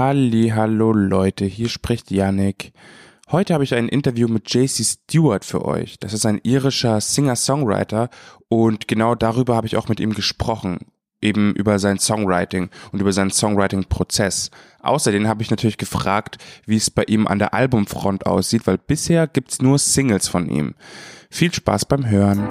Halli, hallo Leute, hier spricht Yannick. Heute habe ich ein Interview mit JC Stewart für euch. Das ist ein irischer Singer-Songwriter und genau darüber habe ich auch mit ihm gesprochen. Eben über sein Songwriting und über seinen Songwriting-Prozess. Außerdem habe ich natürlich gefragt, wie es bei ihm an der Albumfront aussieht, weil bisher gibt's nur Singles von ihm. Viel Spaß beim Hören.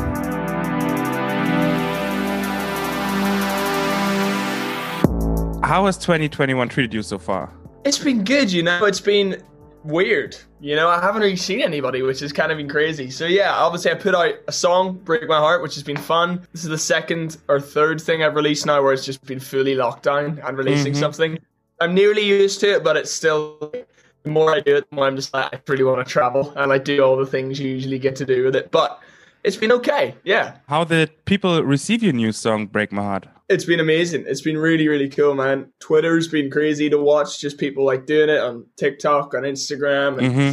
How has 2021 treated you so far? It's been good, you know. It's been weird. You know, I haven't really seen anybody, which has kind of been crazy. So yeah, obviously I put out a song, Break My Heart, which has been fun. This is the second or third thing I've released now where it's just been fully locked down and releasing Mhm. something. I'm nearly used to it, but it's still the more I do it, the more I'm just like I really want to travel and I do all the things you usually get to do with it. But it's been okay, yeah. How did people receive your new song, Break My Heart? It's been amazing. It's been really, really cool, man. Twitter's been crazy to watch. Just people like doing it on TikTok, on Instagram, and hmm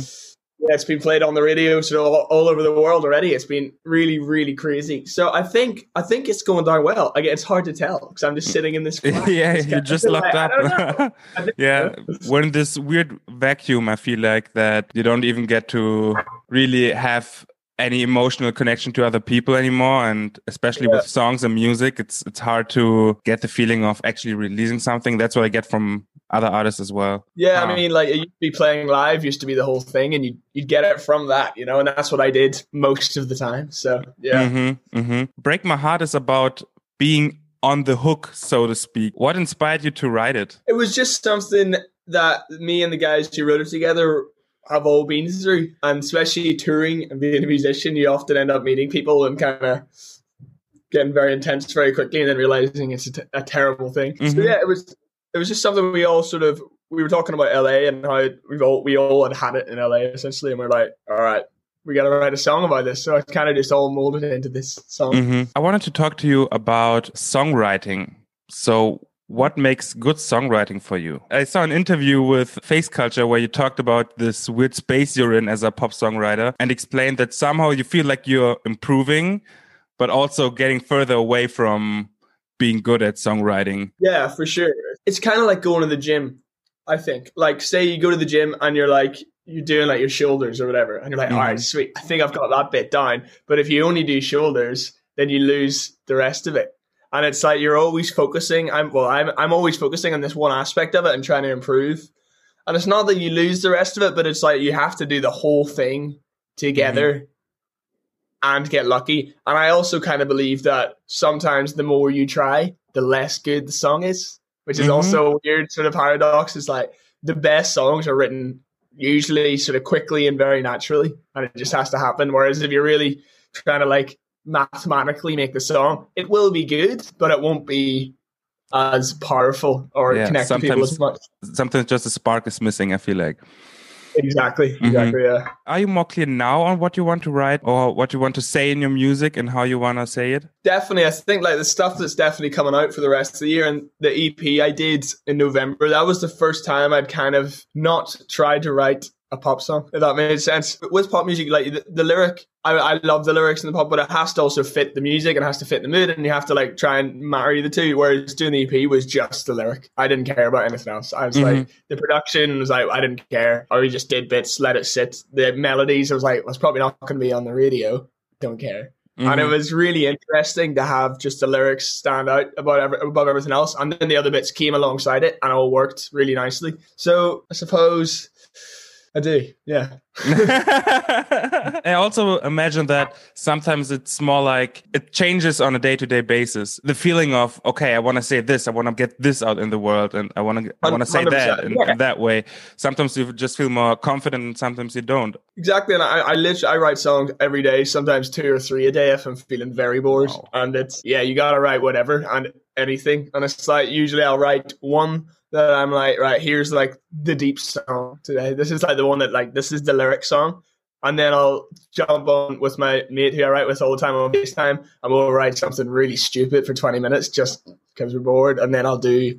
yeah, it's been played on the radio, so all, all over the world already. It's been really, really crazy. So I think, I think it's going down well. Again, it's hard to tell because I'm just sitting in this. yeah, you're just locked like- I don't know. up. Yeah, we're in this weird vacuum. I feel like that you don't even get to really have any emotional connection to other people anymore, and especially with songs and music, it's it's hard to get the feeling of actually releasing something. That's what I get from other artists as well. Yeah, Wow. I mean, like it used to be playing live, used to be the whole thing, and you you'd get it from that, you know, and that's what I did most of the time. So yeah. hmm hmm Break My Heart is about being on the hook, so to speak. What inspired you to write it? It was just something that me and the guys who wrote it together have all been through, and especially touring and being a musician, you often end up meeting people and kind of getting very intense very quickly, and then realizing it's a, t- a terrible thing. So Mhm. yeah, it was it was just something we all sort of we were talking about LA and how we've all we all had had it in LA essentially, and we're like, all right. We got to write a song about this, so I kind of just all molded into this song. hmm I wanted to talk to you about songwriting. So, what makes good songwriting for you? I saw an interview with Face Culture where you talked about this weird space you're in as a pop songwriter and explained that somehow you feel like you're improving, but also getting further away from being good at songwriting. Yeah, for sure. It's kind of like going to the gym, I think. Like, say you go to the gym and you're like, you're doing like your shoulders or whatever, and you're like, Mhm. all right, sweet, I think I've got that bit down. But if you only do shoulders, then you lose the rest of it. And it's like you're always focusing. I'm well, I'm I'm always focusing on this one aspect of it and trying to improve. And it's not that you lose the rest of it, but it's like you have to do the whole thing together and get lucky. And I also kind of believe that sometimes the more you try, the less good the song is, which is Mhm. also a weird sort of paradox. It's like the best songs are written usually sort of quickly and very naturally, and it just has to happen. Whereas if you're really trying to like mathematically make the song, it will be good, but it won't be as powerful or Yeah, connect to people as much. Sometimes just a spark is missing, I feel like. Exactly. Mhm. Exactly. Yeah. Are you more clear now on what you want to write or what you want to say in your music and how you want to say it? definitely i think like the stuff that's definitely coming out for the rest of the year and the ep i did in november that was the first time i'd kind of not tried to write a pop song if that made sense. With pop music like the, the lyric I, I love the lyrics in the pop but it has to also fit the music and it has to fit the mood and you have to like try and marry the two whereas doing the ep was just the lyric. I didn't care about anything else. I was like the production was like i didn't care. Or we just did bits let it sit. The melodies i was like was probably not going to be on the radio. Don't care. And it Mhm. was really interesting to have just the lyrics stand out about every, above everything else, and then the other bits came alongside it, and all worked really nicely. So I suppose I do, yeah. I also imagine that sometimes it's more like it changes on a day to day basis. The feeling of okay, I want to say this, I want to get this out in the world, and I want to I want to say that 100%, in, yeah. in that way. Sometimes you just feel more confident, and sometimes you don't. Exactly, and I, I literally I write songs every day, sometimes two or three a day if I'm feeling very bored. Wow. And it's yeah, you gotta write whatever and anything. And it's like usually I'll write one that I'm like, right, here's like the deep song today. This is like the one that like this is the lyric song. And then I'll jump on with my mate who I write with all the time on FaceTime and we'll write something really stupid for 20 minutes just because we're bored. And then I'll do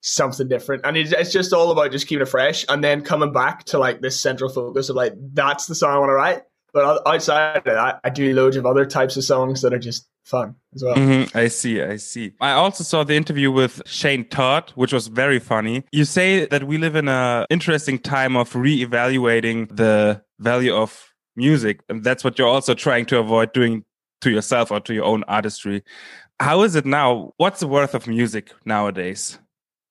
something different. And it's, it's just all about just keeping it fresh and then coming back to like this central focus of like, that's the song I want to write. But outside of that, I do loads of other types of songs that are just fun as well. Mm-hmm. I see, I see. I also saw the interview with Shane Todd, which was very funny. You say that we live in a interesting time of re-evaluating the value of music, and that's what you're also trying to avoid doing to yourself or to your own artistry. How is it now? What's the worth of music nowadays?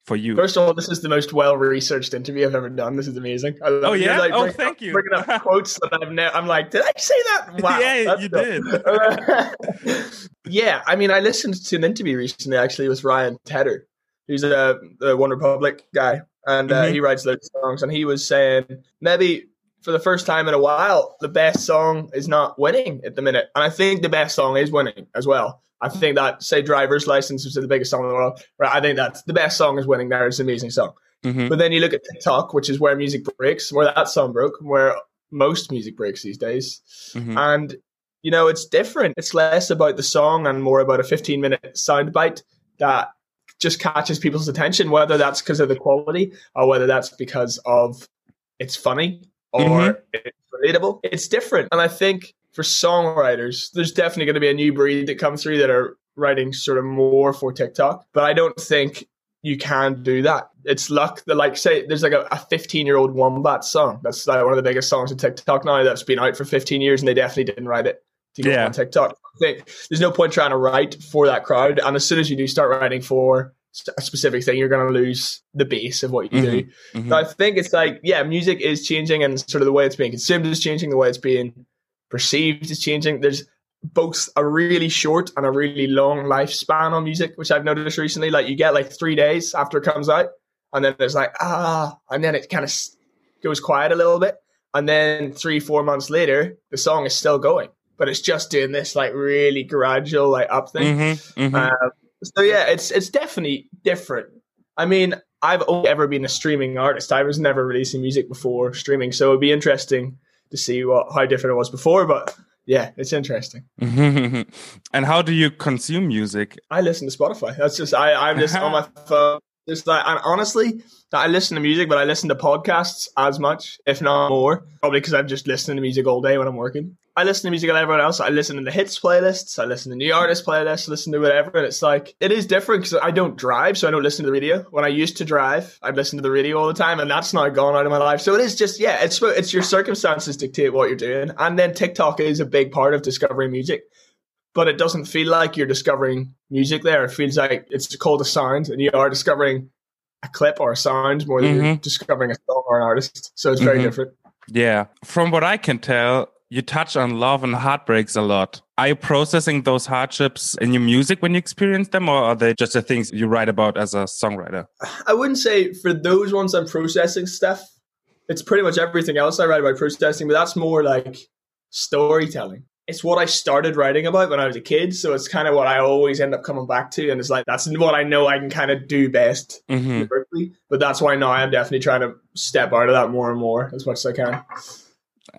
For you? First of all, this is the most well researched interview I've ever done. This is amazing. oh yeah, like, oh thank you. Bringing up quotes that I've never. I'm like, did I say that? Wow, yeah, you did. yeah, I mean, I listened to an interview recently actually with Ryan Tedder, who's a, a OneRepublic guy, and uh, mm-hmm. he writes those songs, and he was saying maybe for the first time in a while, the best song is not winning at the minute, and I think the best song is winning as well. I think that say driver's license is the biggest song in the world. Right, I think that's the best song is winning there. It's an amazing song. Mm-hmm. But then you look at TikTok, which is where music breaks, where that song broke, where most music breaks these days. Mm-hmm. And you know, it's different. It's less about the song and more about a 15 minute soundbite that just catches people's attention, whether that's because of the quality or whether that's because of it's funny or mm-hmm. it's relatable. It's different. And I think for songwriters, there's definitely going to be a new breed that comes through that are writing sort of more for TikTok. But I don't think you can do that. It's luck that, like, say, there's like a 15 year old Wombat song. That's like one of the biggest songs on TikTok now that's been out for 15 years, and they definitely didn't write it to go yeah. on TikTok. I think there's no point trying to write for that crowd. And as soon as you do start writing for a specific thing, you're going to lose the base of what you mm-hmm. do. Mm-hmm. So I think it's like, yeah, music is changing, and sort of the way it's being consumed is changing, the way it's being perceived is changing. There's both a really short and a really long lifespan on music, which I've noticed recently. Like you get like three days after it comes out, and then there's like ah, and then it kind of goes quiet a little bit, and then three four months later, the song is still going, but it's just doing this like really gradual like up thing. Mm-hmm, mm-hmm. Um, so yeah, it's it's definitely different. I mean, I've only ever been a streaming artist. I was never releasing music before streaming, so it'd be interesting to see what how different it was before. But yeah, it's interesting. and how do you consume music? I listen to Spotify. That's just I I'm just on my phone. Just like and honestly, I listen to music, but I listen to podcasts as much, if not more. Probably because I'm just listening to music all day when I'm working. I listen to music like everyone else. I listen to the hits playlists. I listen to new artist playlists. Listen to whatever, and it's like it is different because I don't drive, so I don't listen to the radio. When I used to drive, I'd listen to the radio all the time, and that's not gone out of my life. So it is just yeah, it's it's your circumstances dictate what you're doing, and then TikTok is a big part of discovering music. But it doesn't feel like you're discovering music there. It feels like it's called a sound, and you are discovering a clip or a sound more than mm-hmm. you're discovering a song or an artist. So it's very mm-hmm. different. Yeah. From what I can tell, you touch on love and heartbreaks a lot. Are you processing those hardships in your music when you experience them, or are they just the things you write about as a songwriter? I wouldn't say for those ones I'm processing stuff. It's pretty much everything else I write about processing, but that's more like storytelling. It's what I started writing about when I was a kid, so it's kind of what I always end up coming back to, and it's like that's what I know I can kind of do best mm-hmm. But that's why now I'm definitely trying to step out of that more and more as much as I can.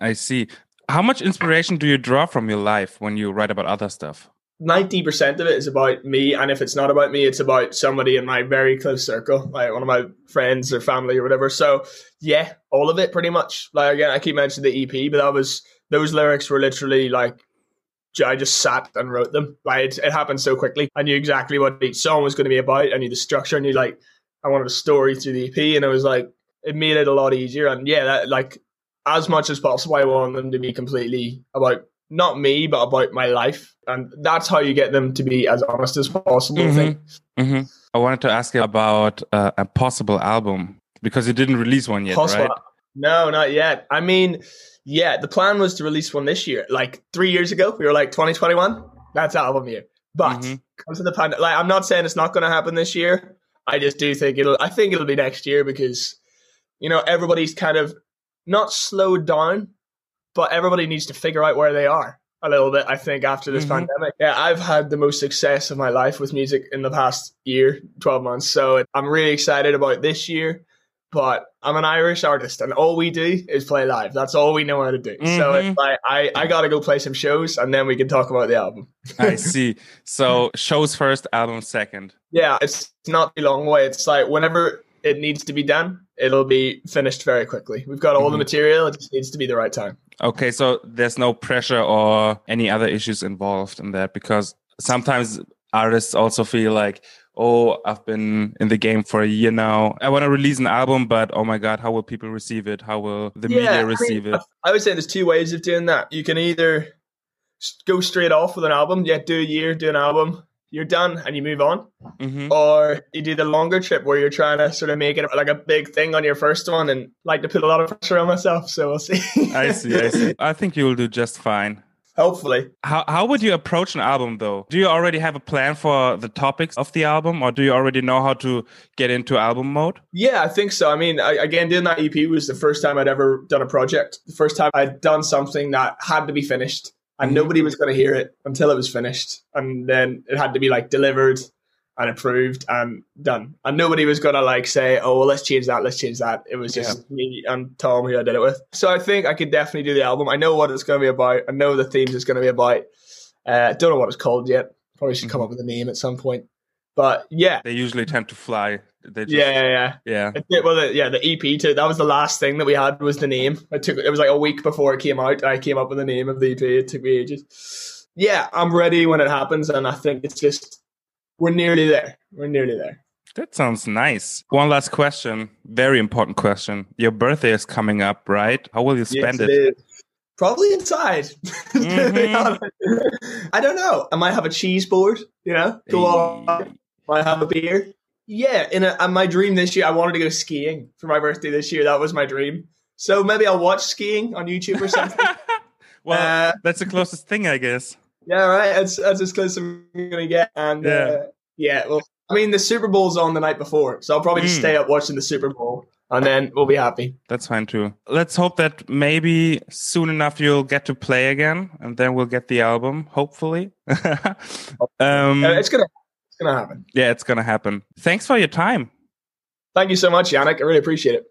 I see. How much inspiration do you draw from your life when you write about other stuff? 90% of it is about me. And if it's not about me, it's about somebody in my very close circle, like one of my friends or family or whatever. So, yeah, all of it pretty much. Like, again, I keep mentioning the EP, but that was, those lyrics were literally like, I just sat and wrote them. Like, it, it happened so quickly. I knew exactly what each song was going to be about. I knew the structure. I knew, like, I wanted a story through the EP. And it was like, it made it a lot easier. And yeah, that, like, as much as possible, I want them to be completely about not me, but about my life. And that's how you get them to be as honest as possible. Mm-hmm. I, mm-hmm. I wanted to ask you about uh, a possible album because you didn't release one yet, possible. right? No, not yet. I mean, yeah, the plan was to release one this year. Like three years ago, we were like 2021, that's album year. But mm-hmm. comes to the pandemic, like I'm not saying it's not going to happen this year. I just do think it'll. I think it'll be next year because you know everybody's kind of not slowed down, but everybody needs to figure out where they are a little bit, I think, after this mm-hmm. pandemic. Yeah, I've had the most success of my life with music in the past year, 12 months. So I'm really excited about this year. But I'm an Irish artist, and all we do is play live. That's all we know how to do. Mm-hmm. So it's like I, I got to go play some shows, and then we can talk about the album. I see. So shows first, album second. Yeah, it's not a long way. It's like whenever it needs to be done, it'll be finished very quickly. We've got all mm-hmm. the material; it just needs to be the right time. Okay, so there's no pressure or any other issues involved in that because sometimes artists also feel like, oh, I've been in the game for a year now. I want to release an album, but oh my God, how will people receive it? How will the Yeah, media I receive mean, it? I would say there's two ways of doing that. You can either go straight off with an album, yeah, do a year, do an album, you're done, and you move on. hmm Or you do the longer trip where you're trying to sort of make it like a big thing on your first one and like to put a lot of pressure on myself. So we'll see. I see, I see. I think you'll do just fine. Hopefully. How how would you approach an album though? Do you already have a plan for the topics of the album, or do you already know how to get into album mode? Yeah, I think so. I mean, I, again, doing that EP was the first time I'd ever done a project. The first time I'd done something that had to be finished, and nobody was going to hear it until it was finished, and then it had to be like delivered and approved and done. And nobody was going to like say, "Oh, well, let's change that. Let's change that." It was just me and Tom who I did it with. So I think I could definitely do the album. I know what it's going to be about. I know the themes it's going to be about. Uh, don't know what it's called yet. Probably should come Mhm. up with a name at some point. But yeah, They usually tend to fly. They just, yeah, yeah, yeah. yeah. It well, the, yeah, the EP too. That was the last thing that we had was the name. I took it was like a week before it came out. I came up with the name of the EP. It took me ages. Yeah, I'm ready when it happens, and I think it's just we're nearly there. We're nearly there. That sounds nice. One last question, very important question. Your birthday is coming up, right? How will you spend Yes, it? is. Probably inside. Mhm. I don't know. I might have a cheese board. You know, go on. Might have a beer. Yeah, in a, and my dream this year, I wanted to go skiing for my birthday this year. That was my dream. So maybe I'll watch skiing on YouTube or something. well, Uh, that's the closest thing, I guess. Yeah, right. That's that's as close as I'm gonna get. And Yeah. uh, yeah, well, I mean, the Super Bowl's on the night before, so I'll probably just Mm. stay up watching the Super Bowl, and then we'll be happy. That's fine too. Let's hope that maybe soon enough you'll get to play again, and then we'll get the album. Hopefully. um, Uh, it's gonna it's gonna happen. yeah, it's gonna happen. Thanks for your time. Thank you so much, Yannick. I really appreciate it.